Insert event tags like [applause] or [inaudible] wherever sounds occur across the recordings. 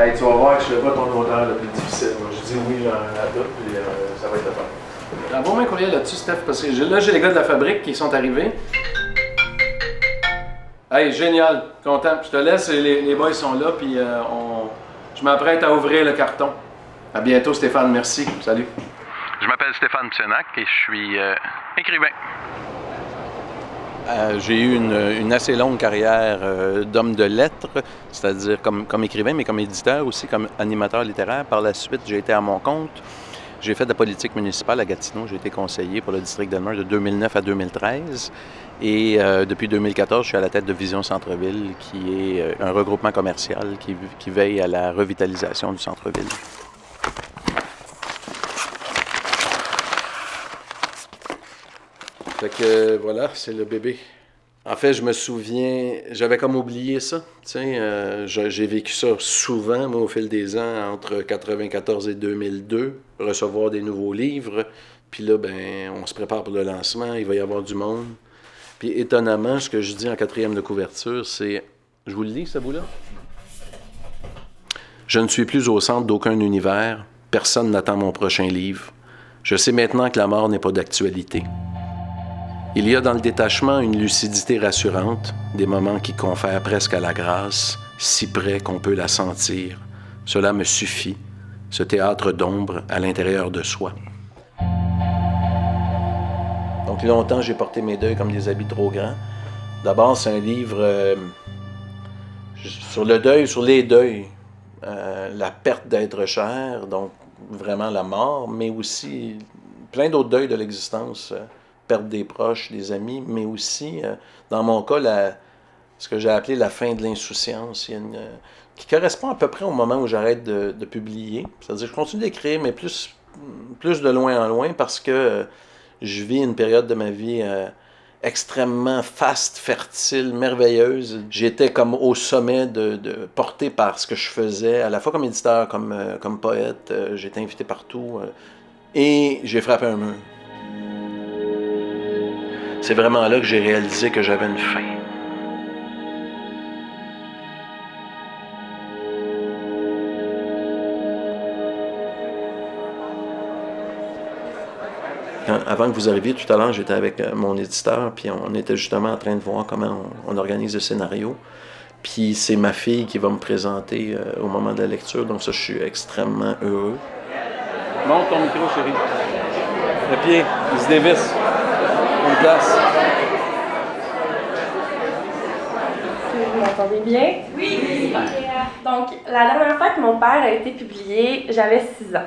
Hey, tu vas voir que je fais pas ton odeur le plus difficile. Moi, je dis oui genre, à tout, puis euh, ça va être le fun. Envoie-moi un courriel là-dessus, Steph, parce que là, j'ai les gars de la fabrique qui sont arrivés. Hey, génial, content. Je te laisse, les, les boys sont là, puis euh, on... je m'apprête à ouvrir le carton. À bientôt, Stéphane, merci. Salut. Je m'appelle Stéphane Psenac et je suis euh, écrivain. Euh, j'ai eu une, assez longue carrière euh, d'homme de lettres, c'est-à-dire comme, écrivain, mais comme éditeur aussi, comme animateur littéraire. Par la suite, j'ai été à mon compte. J'ai fait de la politique municipale à Gatineau. J'ai été conseiller pour le district d'Elmer de 2009 à 2013. Et euh, depuis 2014, je suis à la tête de Vision Centre-Ville, qui est un regroupement commercial qui veille à la revitalisation du centre-ville. Fait que voilà, c'est le bébé. En fait, je me souviens, j'avais comme oublié ça. Euh, j'ai vécu ça souvent, moi, au fil des ans, entre 94 et 2002, recevoir des nouveaux livres. Puis là, ben, on se prépare pour le lancement, il va y avoir du monde. Puis étonnamment, ce que je dis en quatrième de couverture, c'est. Je vous le lis, ce bout-là? Je ne suis plus au centre d'aucun univers. Personne n'attend mon prochain livre. Je sais maintenant que la mort n'est pas d'actualité. Il y a dans le détachement une lucidité rassurante, des moments qui confèrent presque à la grâce, si près qu'on peut la sentir. Cela me suffit, ce théâtre d'ombre à l'intérieur de soi. Donc longtemps, j'ai porté mes deuils comme des habits trop grands. D'abord, c'est un livre euh, sur le deuil, sur les deuils, euh, la perte d'être cher, donc vraiment la mort, mais aussi plein d'autres deuils de l'existence. euh, perte des proches, des amis, mais aussi, euh, dans mon cas, ce que j'ai appelé la fin de l'insouciance, euh, qui correspond à peu près au moment où j'arrête de, publier. C'est-à-dire je continue d'écrire, mais plus, plus de loin en loin, parce que euh, je vis une période de ma vie extrêmement faste, fertile, merveilleuse. J'étais comme au sommet de, porté par ce que je faisais, à la fois comme éditeur, comme, comme poète. J'étais invité partout. et j'ai frappé un mur. C'est vraiment là que j'ai réalisé que j'avais une fin. Quand- avant que vous arriviez tout à l'heure, j'étais avec euh, mon éditeur, puis on était justement en train de voir comment on, on organise le scénario. Puis c'est ma fille qui va me présenter euh, au moment de la lecture, donc ça, je suis extrêmement heureux. Monte ton micro, chérie. Le pied, il se dévisse. Une place. Vous m'entendez bien? Oui! Donc, la dernière fois que mon père a été publié, j'avais 6 ans.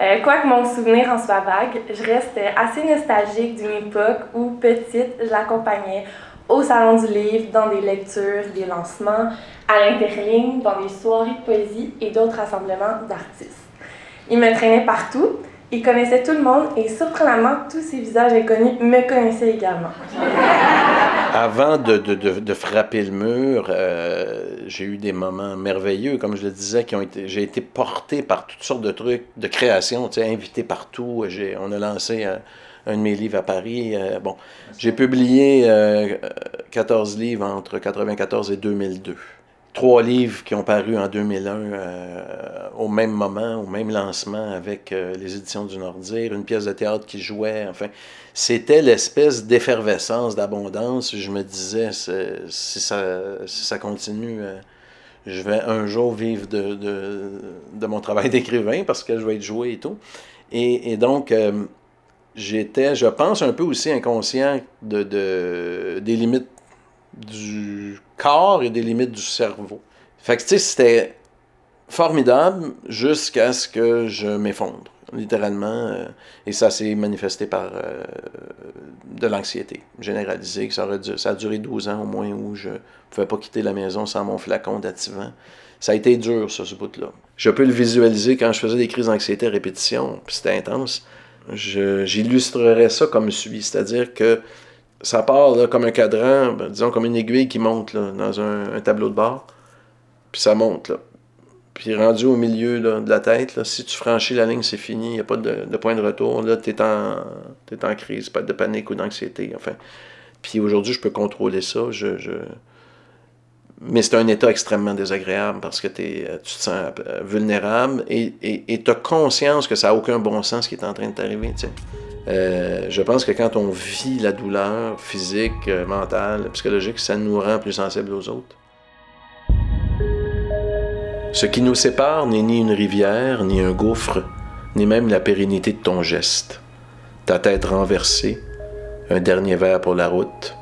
Euh, Quoique mon souvenir en soit vague, je reste assez nostalgique d'une époque où, petite, je l'accompagnais au Salon du Livre, dans des lectures, des lancements, à l'interligne, dans des soirées de poésie et d'autres rassemblements d'artistes. Il me traînait partout, il connaissait tout le monde et surprenamment, tous ces visages inconnus me connaissaient également. Avant de, de- de- frapper le mur, euh, j'ai eu des moments merveilleux, comme je le disais, qui ont été. J'ai été porté par toutes sortes de trucs, de création, tu sais, invité partout. On a lancé euh, un de mes livres à Paris. euh, bon, j'ai publié euh, 14 livres entre 1994 et 2002. Trois livres qui ont paru en 2001 euh, au même moment, au même lancement avec euh, les éditions du Nordir, une pièce de théâtre qui jouait, enfin c'était l'espèce d'effervescence, d'abondance. Je me disais, si ça, continue, euh, je vais un jour vivre de, mon travail d'écrivain parce que je vais être joué et tout. Et, donc, euh, j'étais, je pense, un peu aussi inconscient de, de- des limites du corps et des limites du cerveau. Fait que, tu sais, c'était formidable jusqu'à ce que je m'effondre, littéralement. euh, et ça s'est manifesté par euh, de l'anxiété généralisée. Ça, a duré 12 ans au moins où je ne pouvais pas quitter la maison sans mon flacon d'activant. Ça a été dur, ça, ce bout-là. Je peux le visualiser quand je faisais des crises d'anxiété à répétition, puis c'était intense. J'illustrerais ça comme suit, c'est-à-dire que ça part là, comme un cadran, ben, disons comme une aiguille qui monte là, dans un, tableau de bord, puis ça monte. Puis rendu au milieu là, de la tête, si tu franchis la ligne, c'est fini, il n'y a pas de, point de retour. Là, tu es, es en crise, pas de panique ou d'anxiété. Enfin. Puis aujourd'hui, je peux contrôler ça. Je, je- mais c'est un état extrêmement désagréable parce que euh, tu te sens euh, vulnérable et tu as conscience que ça n'a aucun bon sens ce qui est en train de t'arriver. Euh, je pense que quand on vit la douleur physique, mentale, psychologique, ça nous rend plus sensibles aux autres. Ce qui nous sépare n'est ni une rivière, ni un gouffre, ni même la pérennité de ton geste. Ta tête renversée, un dernier verre pour la route,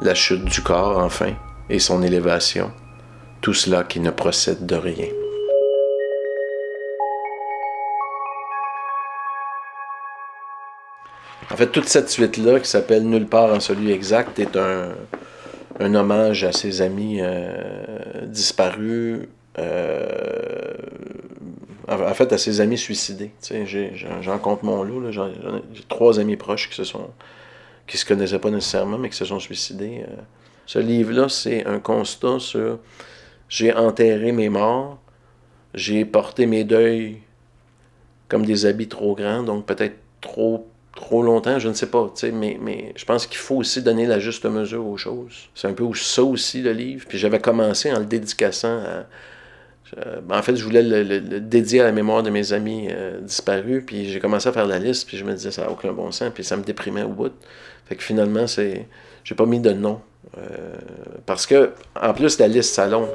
la chute du corps enfin, et son élévation, tout cela qui ne procède de rien. En fait, toute cette suite-là, qui s'appelle Nulle part en celui exact, est un, un hommage à ses amis euh, disparus, euh, en fait, à ses amis suicidés. J'en compte mon lot. J'ai trois amis proches qui se sont qui se connaissaient pas nécessairement, mais qui se sont suicidés. Euh. Ce livre-là, c'est un constat sur j'ai enterré mes morts, j'ai porté mes deuils comme des habits trop grands, donc peut-être trop trop longtemps, je ne sais pas, mais, mais je pense qu'il faut aussi donner la juste mesure aux choses. C'est un peu ça aussi le livre. Puis j'avais commencé en le dédicaçant à, en fait, je voulais le, dédier à la mémoire de mes amis euh, disparus, puis j'ai commencé à faire la liste, puis je me disais, ça n'a aucun bon sens, puis ça me déprimait au bout. Fait que finalement, c'est, j'ai pas mis de nom. Euh, parce que, en plus, la liste s'allonge.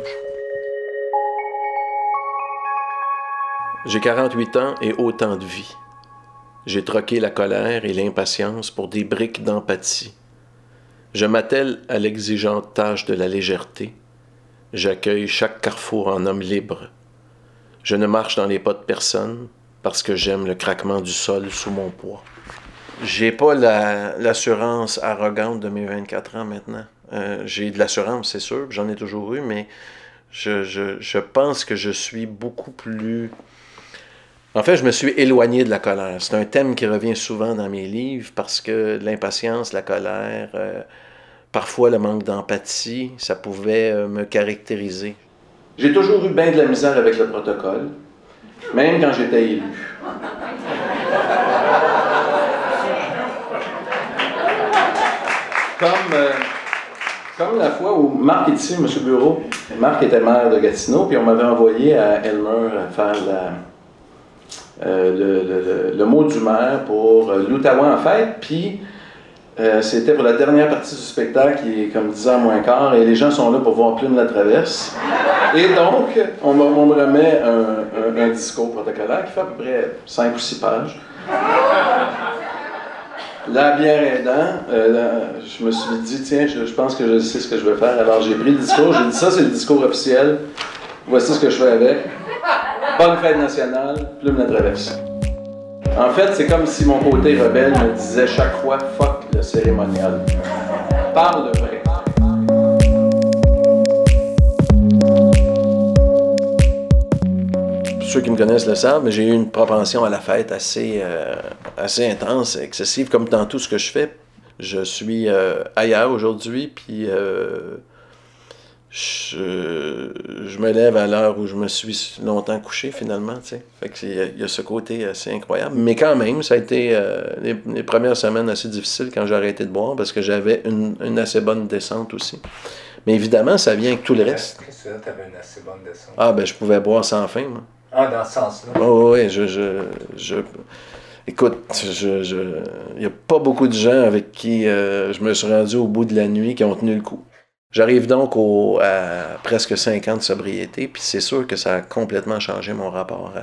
J'ai 48 ans et autant de vie. J'ai troqué la colère et l'impatience pour des briques d'empathie. Je m'attelle à l'exigeante tâche de la légèreté. J'accueille chaque carrefour en homme libre. Je ne marche dans les pas de personne parce que j'aime le craquement du sol sous mon poids. J'ai pas l'assurance arrogante de mes 24 ans maintenant. Euh, j'ai de l'assurance, c'est sûr, j'en ai toujours eu, mais je, je, pense que je suis beaucoup plus... En fait, je me suis éloigné de la colère. C'est un thème qui revient souvent dans mes livres parce que l'impatience, la colère, euh, parfois le manque d'empathie, ça pouvait euh, me caractériser. J'ai toujours eu bien de la misère avec le protocole, même quand j'étais élu. comme, euh, comme la fois où Marc est ici, M. Bureau. Marc était maire de Gatineau, puis on m'avait envoyé à Elmer faire euh, le, mot du maire pour euh, l'Outaouais en fête, puis c'était pour la dernière partie du spectacle, qui est comme 10 ans moins quart, et les gens sont là pour voir Plume la traverse. Et donc, on, me remet un, discours protocolaire qui fait à peu près 5 ou 6 pages. La bière aidant, euh, je me suis dit, tiens, je, pense que je sais ce que je vais faire. Alors j'ai pris le discours, j'ai dit ça, c'est le discours officiel. Voici ce que je fais avec. Bonne fête nationale, plume la traverse. En fait, c'est comme si mon côté rebelle me disait chaque fois, fuck le cérémonial. Parle vrai. ceux qui me connaissent le savent, mais j'ai eu une propension à la fête assez, euh, assez intense, excessive, comme dans tout ce que je fais. Je suis euh, ailleurs aujourd'hui, puis euh, je, me lève à l'heure où je me suis longtemps couché finalement. Fait que il y, a ce côté assez incroyable. Mais quand même, ça a été les, premières semaines assez difficiles quand j'ai arrêté de boire parce que j'avais une, une, assez bonne descente aussi. Mais évidemment, ça vient avec tout le reste. une assez bonne descente? Ah, ben je pouvais boire sans fin, moi. Ah, dans ce sens-là. oui, je, je, je, Écoute, je, je... il n'y a pas beaucoup de gens avec qui euh, je me suis rendu au bout de la nuit qui ont tenu le coup. J'arrive donc au, à presque 5 ans de sobriété, puis c'est sûr que ça a complètement changé mon rapport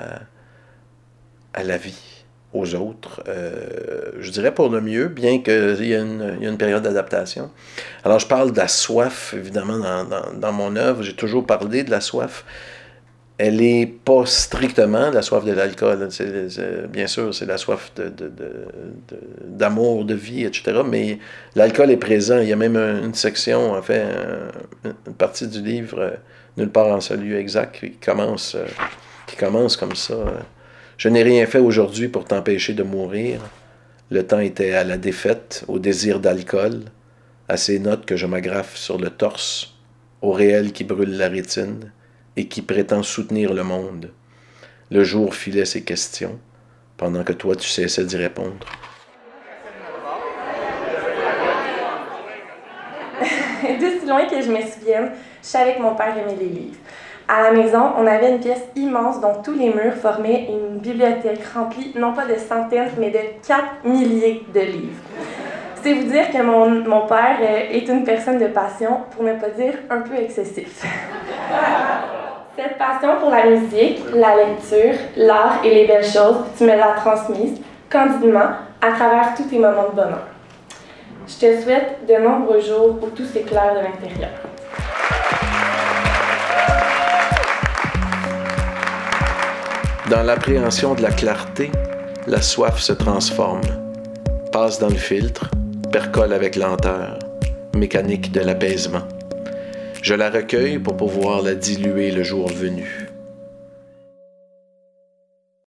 à, la vie, aux autres. Euh, je dirais pour le mieux, bien qu'il y, ait une, période d'adaptation. Alors, je parle de la soif, évidemment, dans mon œuvre. J'ai toujours parlé de la soif elle n'est pas strictement la soif de l'alcool. Bien sûr, c'est la soif d'amour, de, vie, etc. Mais l'alcool est présent. Il y a même une section, en fait, une partie du livre, euh, Nulle part en celui exact, qui commence, euh, qui commence comme ça. Je n'ai rien fait aujourd'hui pour t'empêcher de mourir. Le temps était à la défaite, au désir d'alcool, à ces notes que je m'agrafe sur le torse, au réel qui brûle la rétine et qui prétend soutenir le monde. Le jour filait ses questions, pendant que toi tu cessais d'y répondre. [laughs] loin que je me souvienne, je savais que mon père aimait les livres. À la maison, on avait une pièce immense dont tous les murs formaient une bibliothèque remplie non pas de centaines, mais de 4 milliers de livres. C'est vous dire que mon, mon père euh, est une personne de passion, pour ne pas dire un peu excessif. [laughs] Cette passion pour la musique, la lecture, l'art et les belles choses, tu me l'as transmise candidement à travers tous tes moments de bonheur. Je te souhaite de nombreux jours où tout s'éclaire de l'intérieur. Dans l'appréhension de la clarté, la soif se transforme, passe dans le filtre, percole avec lenteur, mécanique de l'apaisement. Je la recueille pour pouvoir la diluer le jour venu.